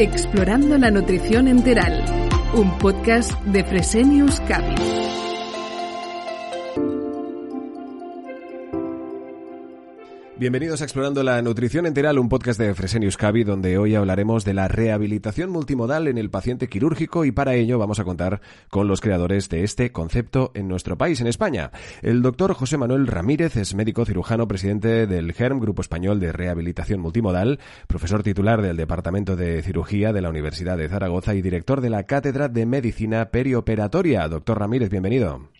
Explorando la nutrición enteral, un podcast de Fresenius Capital. Bienvenidos a Explorando la Nutrición Enteral, un podcast de Fresenius Cavi, donde hoy hablaremos de la rehabilitación multimodal en el paciente quirúrgico y para ello vamos a contar con los creadores de este concepto en nuestro país, en España. El doctor José Manuel Ramírez es médico cirujano, presidente del GERM, Grupo Español de Rehabilitación Multimodal, profesor titular del Departamento de Cirugía de la Universidad de Zaragoza y director de la Cátedra de Medicina Perioperatoria. Doctor Ramírez, bienvenido.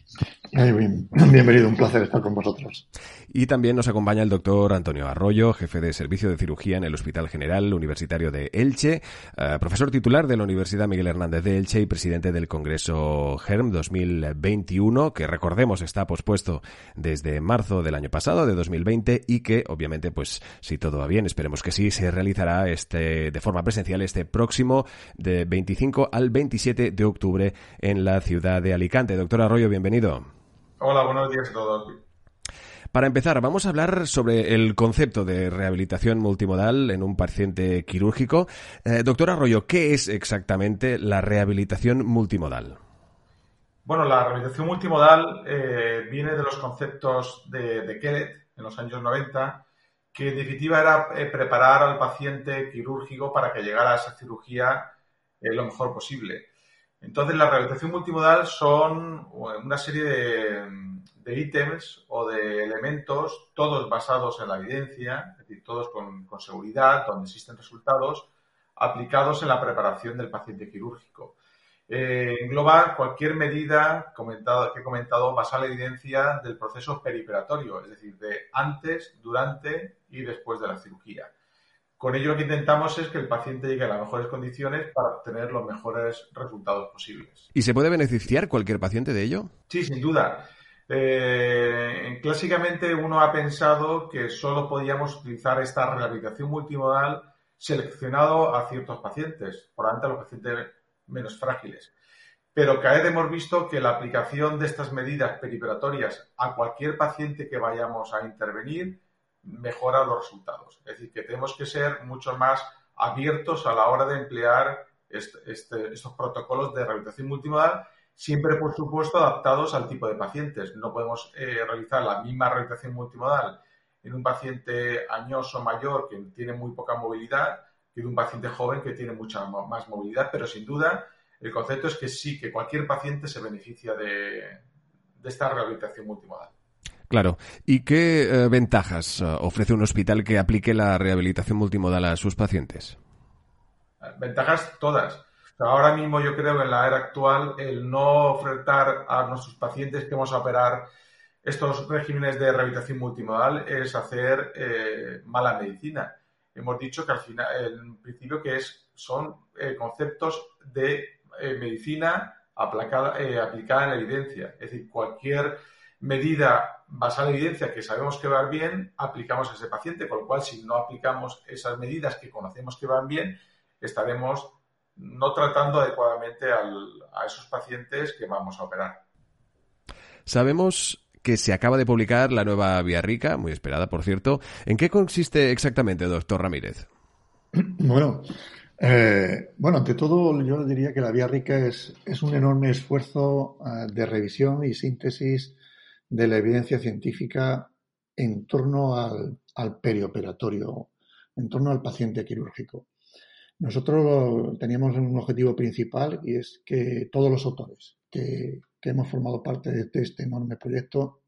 Bienvenido, un placer estar con vosotros. Y también nos acompaña el doctor Antonio Arroyo, jefe de Servicio de Cirugía en el Hospital General Universitario de Elche, eh, profesor titular de la Universidad Miguel Hernández de Elche y presidente del Congreso GERM 2021, que recordemos está pospuesto desde marzo del año pasado, de 2020, y que obviamente, pues si todo va bien, esperemos que sí, se realizará este de forma presencial este próximo de 25 al 27 de octubre en la ciudad de Alicante. Doctor Arroyo, bienvenido. Hola, buenos días a todos. Para empezar, vamos a hablar sobre el concepto de rehabilitación multimodal en un paciente quirúrgico. Eh, doctor Arroyo, ¿qué es exactamente la rehabilitación multimodal? Bueno, la rehabilitación multimodal eh, viene de los conceptos de, de Kellett en los años 90, que en definitiva era eh, preparar al paciente quirúrgico para que llegara a esa cirugía lo mejor posible. Entonces, la rehabilitación multimodal son una serie de, ítems o de elementos, todos basados en la evidencia, es decir, todos con, seguridad, donde existen resultados, aplicados en la preparación del paciente quirúrgico. Eh, engloba cualquier medida comentado, que he comentado basada en la evidencia del proceso periperatorio, es decir, de antes, durante y después de la cirugía. Con ello lo que intentamos es que el paciente llegue a las mejores condiciones para obtener los mejores resultados posibles. ¿Y se puede beneficiar cualquier paciente de ello? Sí, sin duda. Eh, clásicamente uno ha pensado que solo podíamos utilizar esta rehabilitación multimodal seleccionado a ciertos pacientes, por tanto a los pacientes menos frágiles. Pero cada vez hemos visto que la aplicación de estas medidas periperatorias a cualquier paciente que vayamos a intervenir mejora los resultados. Es decir, que tenemos que ser mucho más abiertos a la hora de emplear este, estos protocolos de rehabilitación multimodal, siempre, por supuesto, adaptados al tipo de pacientes. No podemos eh, realizar la misma rehabilitación multimodal en un paciente añoso mayor que tiene muy poca movilidad que en un paciente joven que tiene mucha más movilidad, pero sin duda el concepto es que sí, que cualquier paciente se beneficia de esta rehabilitación multimodal. Claro. ¿Y qué eh, ventajas eh, ofrece un hospital que aplique la rehabilitación multimodal a sus pacientes? Ventajas todas. Ahora mismo yo creo que en la era actual el no ofertar a nuestros pacientes que vamos a operar estos regímenes de rehabilitación multimodal es hacer eh, mala medicina. Hemos dicho que al final, en principio, que es, son conceptos de medicina aplicada, aplicada en la evidencia. Es decir, cualquier medida basada en evidencia que sabemos que va bien, aplicamos a ese paciente, con lo cual si no aplicamos esas medidas que conocemos que van bien, estaremos no tratando adecuadamente a esos pacientes que vamos a operar. Sabemos que se acaba de publicar la nueva Vía Rica, muy esperada, por cierto. ¿En qué consiste exactamente, doctor Ramírez? Bueno, eh, bueno, ante todo, yo diría que la Vía Rica es, es un enorme esfuerzo eh, de revisión y síntesis de la evidencia científica en torno al, perioperatorio, en torno al paciente quirúrgico. Nosotros teníamos un objetivo principal y es que todos los autores que, hemos formado parte de este enorme proyecto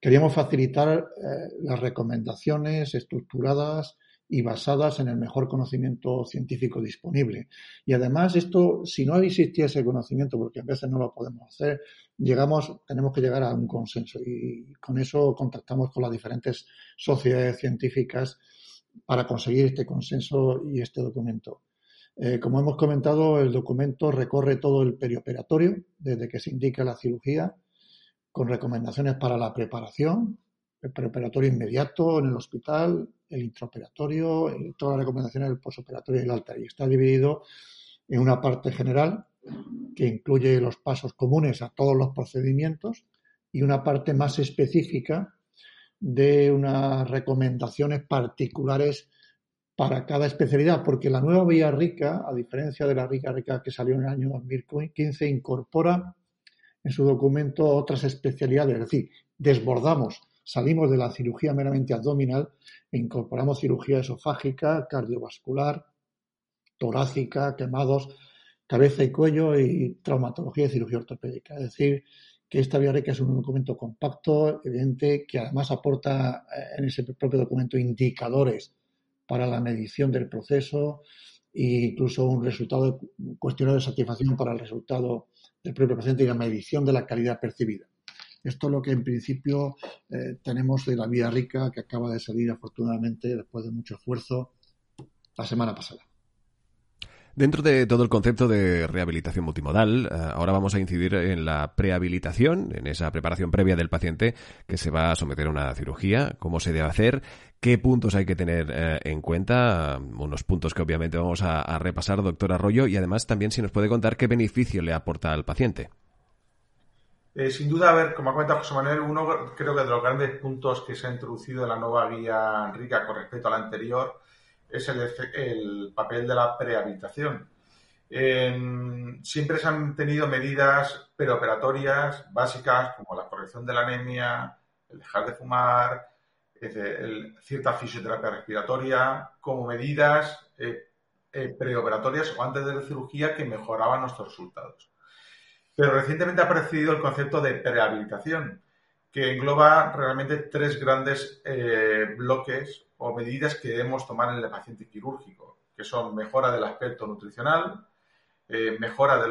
queríamos facilitar eh, las recomendaciones estructuradas y basadas en el mejor conocimiento científico disponible. Y además esto, si no existía ese conocimiento, porque a veces no lo podemos hacer, llegamos, tenemos que llegar a un consenso y con eso contactamos con las diferentes sociedades científicas para conseguir este consenso y este documento. Eh, como hemos comentado, el documento recorre todo el perioperatorio, desde que se indica la cirugía, con recomendaciones para la preparación, el preoperatorio inmediato en el hospital, el intraoperatorio, todas las recomendaciones del posoperatorio y el alta. Y está dividido en una parte general que incluye los pasos comunes a todos los procedimientos y una parte más específica de unas recomendaciones particulares para cada especialidad, porque la nueva Vía Rica, a diferencia de la Rica Rica que salió en el año 2015, incorpora en su documento otras especialidades, es decir, desbordamos, salimos de la cirugía meramente abdominal e incorporamos cirugía esofágica, cardiovascular, torácica, quemados, cabeza y cuello y traumatología y cirugía ortopédica. Es decir, que esta Rica es un documento compacto, evidente, que además aporta eh, en ese propio documento indicadores para la medición del proceso e incluso un resultado, un cuestionario de satisfacción para el resultado del propio paciente y la medición de la calidad percibida. Esto es lo que en principio eh, tenemos de la vía rica que acaba de salir afortunadamente después de mucho esfuerzo la semana pasada. Dentro de todo el concepto de rehabilitación multimodal, eh, ahora vamos a incidir en la prehabilitación, en esa preparación previa del paciente que se va a someter a una cirugía, cómo se debe hacer, qué puntos hay que tener eh, en cuenta, unos puntos que obviamente vamos a, repasar, doctor Arroyo, y además también si nos puede contar qué beneficio le aporta al paciente. Eh, sin duda, a ver, como ha comentado José Manuel, uno creo que de los grandes puntos que se ha introducido en la nueva guía rica con respecto a la anterior es el, papel de la prehabilitación. siempre se han tenido medidas preoperatorias básicas como la corrección de la anemia, el dejar de fumar, cierta fisioterapia respiratoria, como medidas eh, eh, preoperatorias o antes de la cirugía que mejoraban nuestros resultados. Pero recientemente ha aparecido el concepto de prehabilitación, que engloba realmente tres grandes eh, bloques o medidas que debemos tomar en el paciente quirúrgico, que son mejora del aspecto nutricional, eh, mejora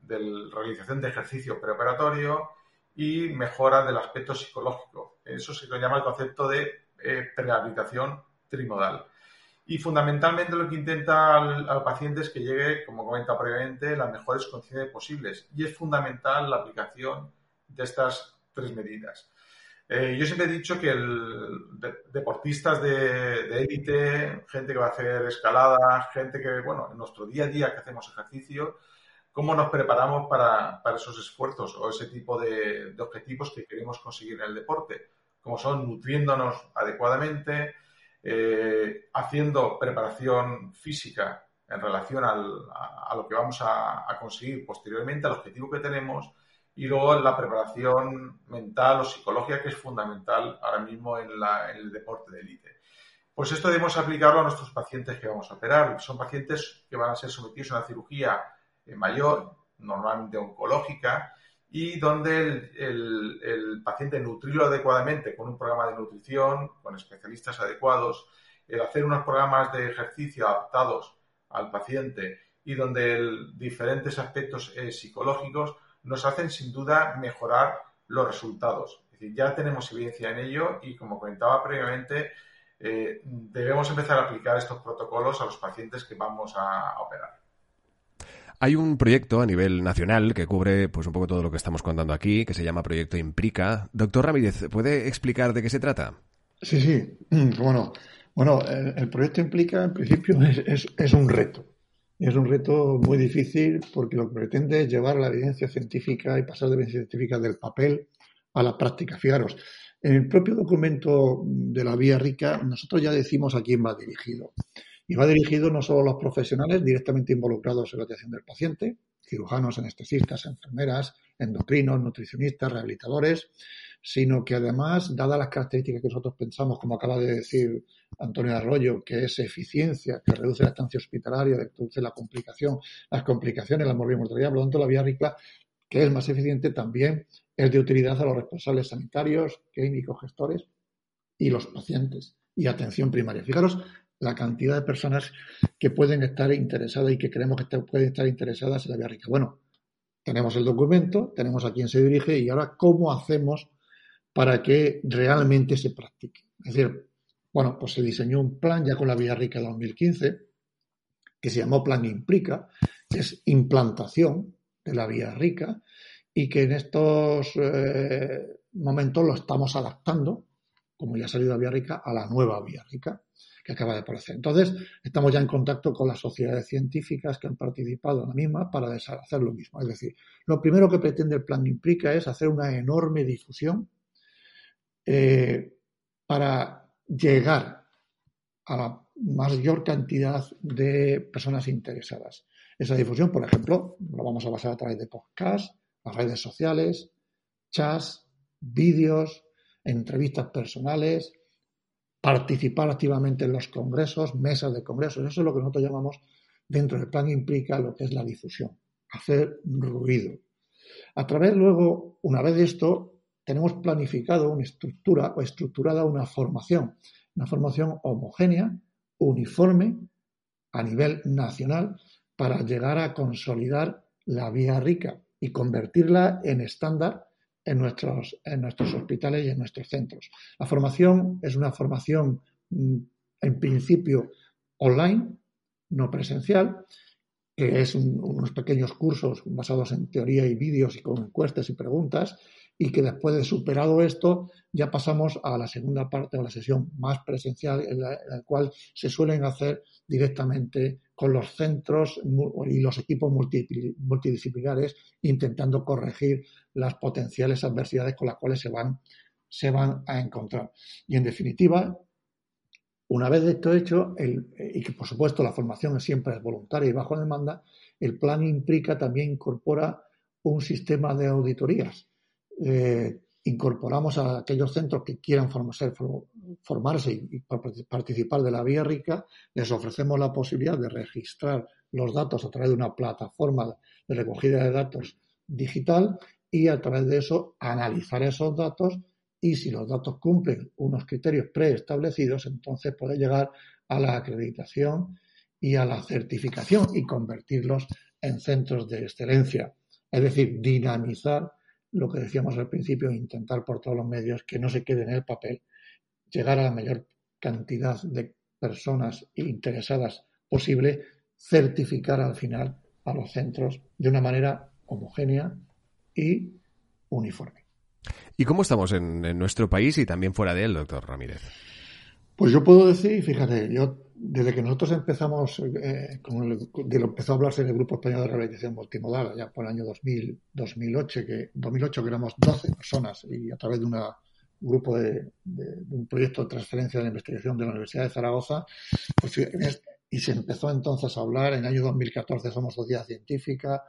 de la realización de ejercicio preoperatorio y mejora del aspecto psicológico. Eso se llama el concepto de eh, prehabilitación trimodal. Y fundamentalmente lo que intenta al, paciente es que llegue, como comenta previamente, las mejores condiciones posibles. Y es fundamental la aplicación de estas tres medidas. Eh, yo siempre he dicho que deportistas de élite, gente que va a hacer escaladas, gente que, bueno, en nuestro día a día que hacemos ejercicio, cómo nos preparamos para, esos esfuerzos o ese tipo de, objetivos que queremos conseguir en el deporte, como son nutriéndonos adecuadamente, eh, haciendo preparación física en relación a, lo que vamos a, conseguir posteriormente, al objetivo que tenemos, y luego la preparación mental o psicológica que es fundamental ahora mismo en, el deporte de élite. Pues esto debemos aplicarlo a nuestros pacientes que vamos a operar. Son pacientes que van a ser sometidos a una cirugía eh, mayor, normalmente oncológica, y donde el, paciente nutrirlo adecuadamente con un programa de nutrición, con especialistas adecuados, el hacer unos programas de ejercicio adaptados al paciente y donde diferentes aspectos eh, psicológicos nos hacen sin duda mejorar los resultados. Es decir, ya tenemos evidencia en ello y como comentaba previamente, eh, debemos empezar a aplicar estos protocolos a los pacientes que vamos a, operar. Hay un proyecto a nivel nacional que cubre pues un poco todo lo que estamos contando aquí, que se llama Proyecto Implica. Doctor Ramírez, ¿puede explicar de qué se trata? Sí, sí. Bueno, bueno el, proyecto Implica en principio es un reto. Es un reto muy difícil porque lo que pretende es llevar la evidencia científica y pasar la evidencia científica del papel a la práctica. Fijaros, en el propio documento de la Vía Rica, nosotros ya decimos a quién va dirigido. Y va dirigido no solo a los profesionales directamente involucrados en la atención del paciente, cirujanos, anestesistas, enfermeras, endocrinos, nutricionistas, rehabilitadores, sino que además, dadas las características que nosotros pensamos, como acaba de decir Antonio Arroyo, que es eficiencia, que reduce la estancia hospitalaria, que reduce la complicación, las complicaciones, la morbidez mortalidad, por lo tanto la vía RICLA, que es más eficiente, también es de utilidad a los responsables sanitarios, clínicos, gestores y los pacientes y atención primaria. Fijaros la cantidad de personas que pueden estar interesadas y que creemos que pueden estar interesadas en la vía rica. Bueno, tenemos el documento, tenemos a quién se dirige y ahora cómo hacemos para que realmente se practique. Es decir, Bueno, pues se diseñó un plan ya con la Vía Rica 2015 que se llamó Plan Implica, es implantación de la Vía Rica y que en estos eh, momentos lo estamos adaptando, como ya ha salido la Vía Rica, a la nueva Vía Rica que acaba de aparecer. Entonces, estamos ya en contacto con las sociedades científicas que han participado en la misma para hacer lo mismo. Es decir, lo primero que pretende el plan Implica es hacer una enorme difusión eh, para llegar a la mayor cantidad de personas interesadas. Esa difusión, por ejemplo, lo vamos a basar a través de podcasts, las redes sociales, chats, vídeos, entrevistas personales, participar activamente en los congresos, mesas de congresos. Eso es lo que nosotros llamamos, dentro del plan implica lo que es la difusión, hacer ruido. A través luego, una vez de esto, tenemos planificado una estructura o estructurada una formación, una formación homogénea, uniforme, a nivel nacional, para llegar a consolidar la vía rica y convertirla en estándar en nuestros, en nuestros hospitales y en nuestros centros. La formación es una formación, mm, en principio, online, no presencial, que es unos pequeños cursos basados en teoría y vídeos y con encuestas y preguntas, y que después de superado esto ya pasamos a la segunda parte o la sesión más presencial en la, cual se suelen hacer directamente con los centros y los equipos multidisciplinares intentando corregir las potenciales adversidades con las cuales se van, se van a encontrar. Y en definitiva, una vez esto hecho, y que por supuesto la formación siempre es voluntaria y bajo demanda, el plan implica también incorpora un sistema de auditorías eh, incorporamos a aquellos centros que quieran formarse y, participar de la vía rica, les ofrecemos la posibilidad de registrar los datos a través de una plataforma de recogida de datos digital y a través de eso analizar esos datos y si los datos cumplen unos criterios preestablecidos, entonces puede llegar a la acreditación y a la certificación y convertirlos en centros de excelencia. Es decir, dinamizar lo que decíamos al principio, intentar por todos los medios que no se quede en el papel, llegar a la mayor cantidad de personas interesadas posible, certificar al final a los centros de una manera homogénea y uniforme. ¿Y cómo estamos en, en nuestro país y también fuera de él, doctor Ramírez? Pues yo puedo decir, fíjate, yo desde que nosotros empezamos, eh, de lo empezó a hablarse en el Grupo Español de Rehabilitación Multimodal, ya por el año 2000, 2008, que, 2008, que éramos 12 personas y a través de un grupo de, un proyecto de transferencia de investigación de la Universidad de Zaragoza, pues, y se empezó entonces a hablar, en el año 2014 somos sociedad científica,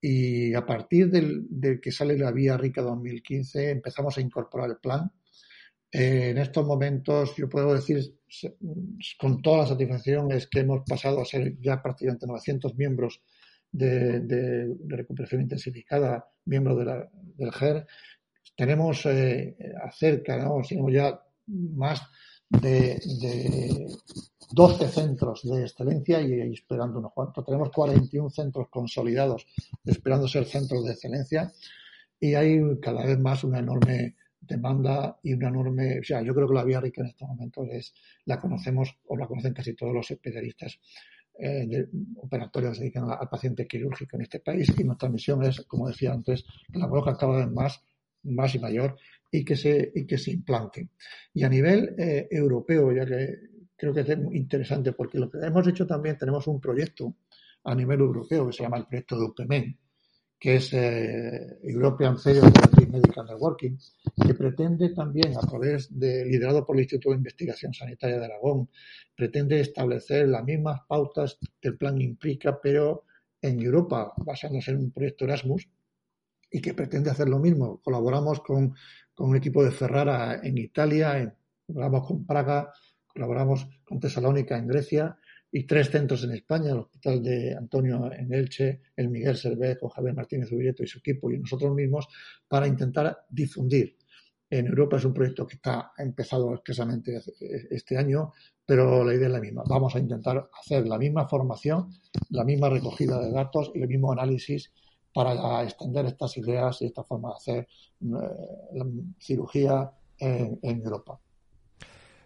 y a partir del, del que sale la Vía Rica 2015 empezamos a incorporar el plan eh, en estos momentos, yo puedo decir con toda la satisfacción, es que hemos pasado a ser ya prácticamente 900 miembros de, recuperación intensificada, miembros del GER. Tenemos eh, acerca, ¿no? tenemos ya más de, 12 centros de excelencia y, esperando unos cuantos. Tenemos 41 centros consolidados esperando ser centros de excelencia y hay cada vez más una enorme demanda y una enorme, o sea, yo creo que la vía rica en estos momentos es, la conocemos o la conocen casi todos los especialistas eh, de, operatorios que se dedican al paciente quirúrgico en este país y nuestra misión es, como decía antes, que la conozcan cada vez más, más y mayor y que se, y que se implante. Y a nivel eh, europeo, ya que creo que es interesante porque lo que hemos hecho también, tenemos un proyecto a nivel europeo que se llama el proyecto de UPMEN, que es eh, European Therapy Medical Networking, que pretende también, a través de, liderado por el Instituto de Investigación Sanitaria de Aragón, pretende establecer las mismas pautas del plan Implica, pero en Europa, basándose en un proyecto Erasmus, y que pretende hacer lo mismo. Colaboramos con, con un equipo de Ferrara en Italia, colaboramos con Praga, colaboramos con Tesalónica en Grecia, y tres centros en España, el Hospital de Antonio en Elche, el Miguel Servet con Javier Martínez Ubieto y su equipo y nosotros mismos para intentar difundir. En Europa es un proyecto que está empezado escasamente este año, pero la idea es la misma. Vamos a intentar hacer la misma formación, la misma recogida de datos y el mismo análisis para extender estas ideas y esta forma de hacer eh, cirugía en Europa.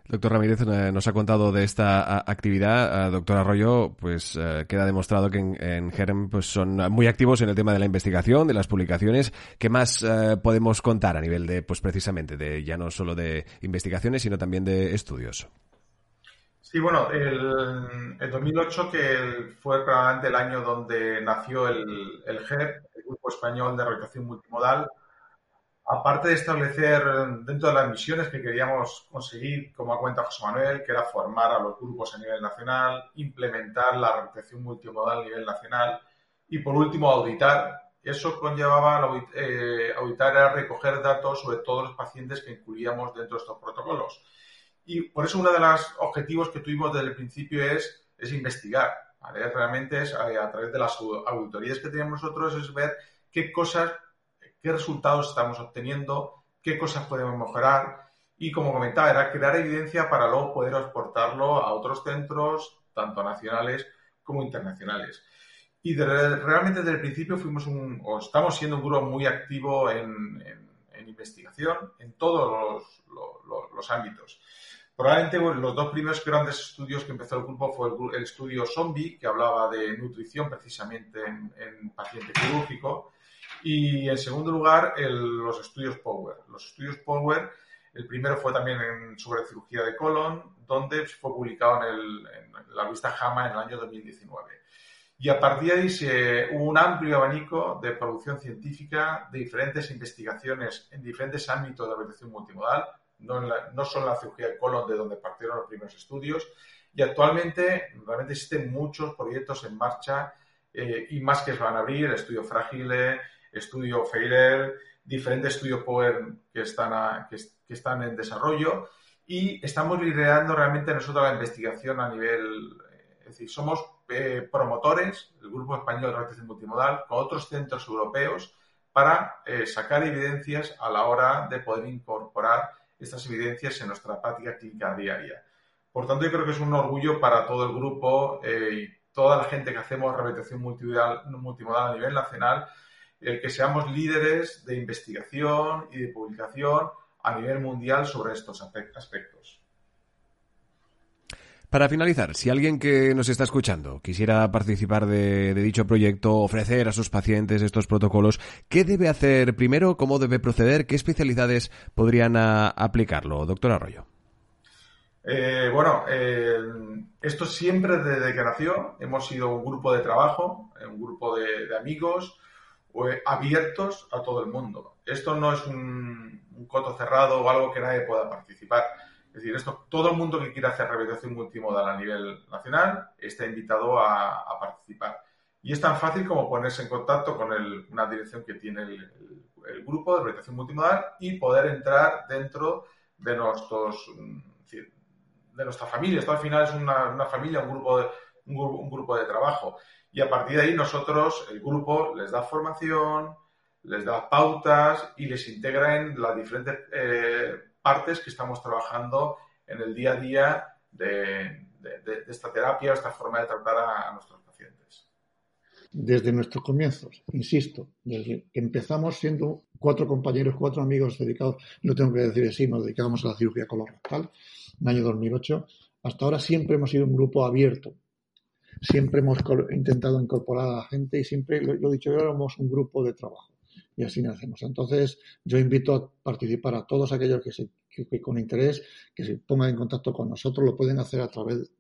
Doctor Ramírez eh, nos ha contado de esta actividad. Doctor Arroyo, pues eh, queda demostrado que en, GERM pues, son muy activos en el tema de la investigación, de las publicaciones. ¿Qué más eh, podemos contar a nivel de, pues precisamente, de ya no solo de investigaciones, sino también de estudios? Sí, bueno, el, 2008, que fue probablemente el año donde nació el, el GER, el Grupo Español de Rehabilitación Multimodal, aparte de establecer dentro de las misiones que queríamos conseguir, como cuenta José Manuel, que era formar a los grupos a nivel nacional, implementar la rehabilitación multimodal a nivel nacional y, por último, auditar. Eso conllevaba, eh, auditar era recoger datos sobre todos los pacientes que incluíamos dentro de estos protocolos. Y por eso uno de los objetivos que tuvimos desde el principio es, es investigar. Realmente es a, a través de las auditorías que tenemos nosotros es ver qué cosas qué resultados estamos obteniendo, qué cosas podemos mejorar y, como comentaba, era crear evidencia para luego poder exportarlo a otros centros, tanto nacionales como internacionales. Y realmente desde el principio fuimos un, o estamos siendo un grupo muy activo en, investigación en todos los, ámbitos. Probablemente los dos primeros grandes estudios que empezó el grupo fue el, estudio Zombie, que hablaba de nutrición precisamente en, en paciente quirúrgico, y en segundo lugar, los estudios Power. Los estudios Power, el primero fue también en, sobre cirugía de colon, donde fue publicado en, la revista JAMA en el año 2019. Y a partir de ahí se, hubo un amplio abanico de producción científica, de diferentes investigaciones en diferentes ámbitos de rehabilitación multimodal, no, no solo en la cirugía de colon, de donde partieron los primeros estudios. Y actualmente realmente existen muchos proyectos en marcha eh, y más que se van a abrir, el estudio Fragile, estudio Feirer, diferentes estudios Power que están, que, están en desarrollo y estamos liderando realmente nosotros la investigación a nivel, eh, es decir, somos eh, promotores, el Grupo Español de Rehabilitación Multimodal, con otros centros europeos para eh, sacar evidencias a la hora de poder incorporar estas evidencias en nuestra práctica clínica diaria. Por tanto, yo creo que es un orgullo para todo el grupo y toda la gente que hacemos rehabilitación multimodal a nivel nacional el que seamos líderes de investigación y de publicación a nivel mundial sobre estos aspectos. Para finalizar, si alguien que nos está escuchando quisiera participar de, dicho proyecto, ofrecer a sus pacientes estos protocolos, ¿qué debe hacer primero? ¿Cómo debe proceder? ¿Qué especialidades podrían aplicarlo? Doctor Arroyo. Eh, bueno, eh, esto siempre desde que nació hemos sido un grupo de trabajo, un grupo de amigos, pues, abiertos a todo el mundo. Esto no es un, coto cerrado o algo que nadie pueda participar. Es decir, esto, todo el mundo que quiera hacer rehabilitación multimodal a nivel nacional está invitado a, participar. Y es tan fácil como ponerse en contacto con una dirección que tiene el, grupo de rehabilitación multimodal y poder entrar dentro de de nuestra familia. Esto al final es una, familia, un grupo, de, un grupo de trabajo y a partir de ahí nosotros, el grupo, les da formación, les da pautas y les integra en las diferentes eh, partes que estamos trabajando en el día a día de, esta terapia, esta forma de tratar a, nuestros pacientes. Desde nuestros comienzos, insisto, desde que empezamos siendo cuatro compañeros, cuatro amigos dedicados, no tengo que decir así, nos dedicábamos a la cirugía colorectal en el año 2008, hasta ahora siempre hemos sido un grupo abierto, siempre hemos intentado incorporar a la gente y siempre, lo, he dicho yo, éramos un grupo de trabajo. Y así nacemos. Entonces, yo invito a participar a todos aquellos que, se, con interés, que se pongan en contacto con nosotros, lo pueden hacer a través,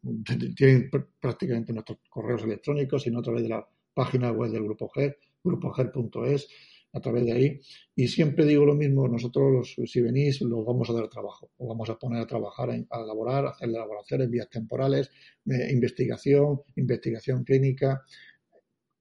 tienen prácticamente nuestros correos electrónicos, y no a través de la página web del Grupo GER, grupoger.es a través de ahí. Y siempre digo lo mismo, nosotros si venís, los vamos a dar trabajo, os vamos a poner a trabajar, a elaborar, a hacer elaboraciones, vías temporales, investigación, investigación clínica.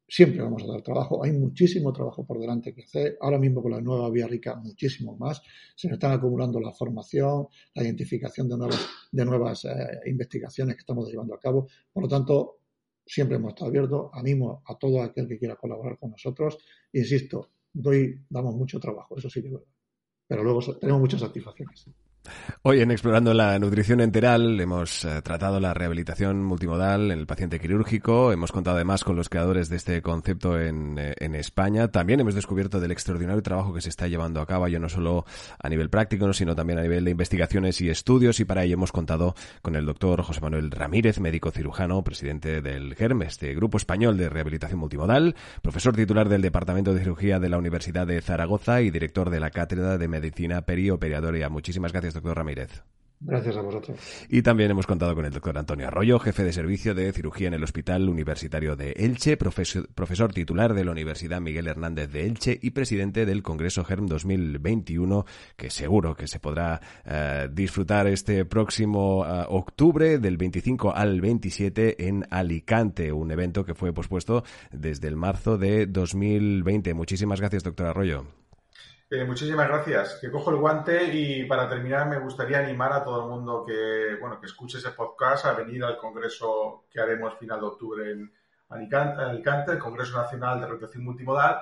Siempre vamos a dar trabajo. Hay muchísimo trabajo por delante que hacer. Ahora mismo con la nueva Vía Rica, muchísimo más. Se nos están acumulando la formación, la identificación de nuevas, de nuevas eh, investigaciones que estamos llevando a cabo. Por lo tanto, siempre hemos estado abiertos. Animo a todo aquel que quiera colaborar con nosotros. Insisto, doy, damos mucho trabajo, eso sí. Pero luego tenemos muchas satisfacciones. Hoy en Explorando la Nutrición Enteral hemos eh, tratado la rehabilitación multimodal en el paciente quirúrgico, hemos contado además con los creadores de este concepto en, eh, en, España, también hemos descubierto del extraordinario trabajo que se está llevando a cabo, ya no solo a nivel práctico, sino también a nivel de investigaciones y estudios, y para ello hemos contado con el doctor José Manuel Ramírez, médico cirujano, presidente del GERM, este Grupo Español de Rehabilitación Multimodal, profesor titular del Departamento de Cirugía de la Universidad de Zaragoza y director de la Cátedra de Medicina Perioperadoria. Muchísimas gracias, doctor Ramírez. Gracias a vosotros. Y también hemos contado con el doctor Antonio Arroyo, jefe de servicio de cirugía en el Hospital Universitario de Elche, profesor, titular de la Universidad Miguel Hernández de Elche y presidente del Congreso GERM 2021, que seguro que se podrá eh, disfrutar este próximo eh, octubre del 25 al 27 en Alicante, un evento que fue pospuesto desde el marzo de 2020. Muchísimas gracias, doctor Arroyo. Eh, muchísimas gracias. Que cojo el guante y para terminar me gustaría animar a todo el mundo que, bueno, que escuche ese podcast a venir al congreso que haremos final de octubre en Alicante, el Congreso Nacional de Rotación Multimodal,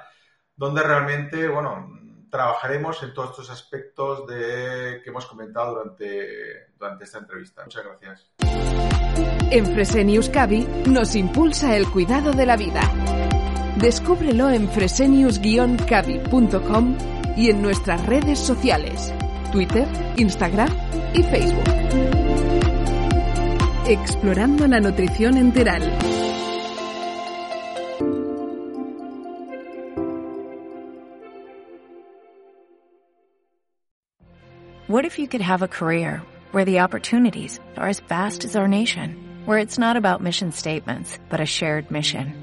donde realmente, bueno, trabajaremos en todos estos aspectos de, que hemos comentado durante, durante esta entrevista. Muchas gracias. En Fresenius Cavi nos impulsa el cuidado de la vida. Descúbrelo en fresenius-cavi.com y en nuestras redes sociales, Twitter, Instagram y Facebook. Explorando la nutrición enteral. What if you could have a career where the opportunities are as vast as our nation, where it's not about mission statements, but a shared mission?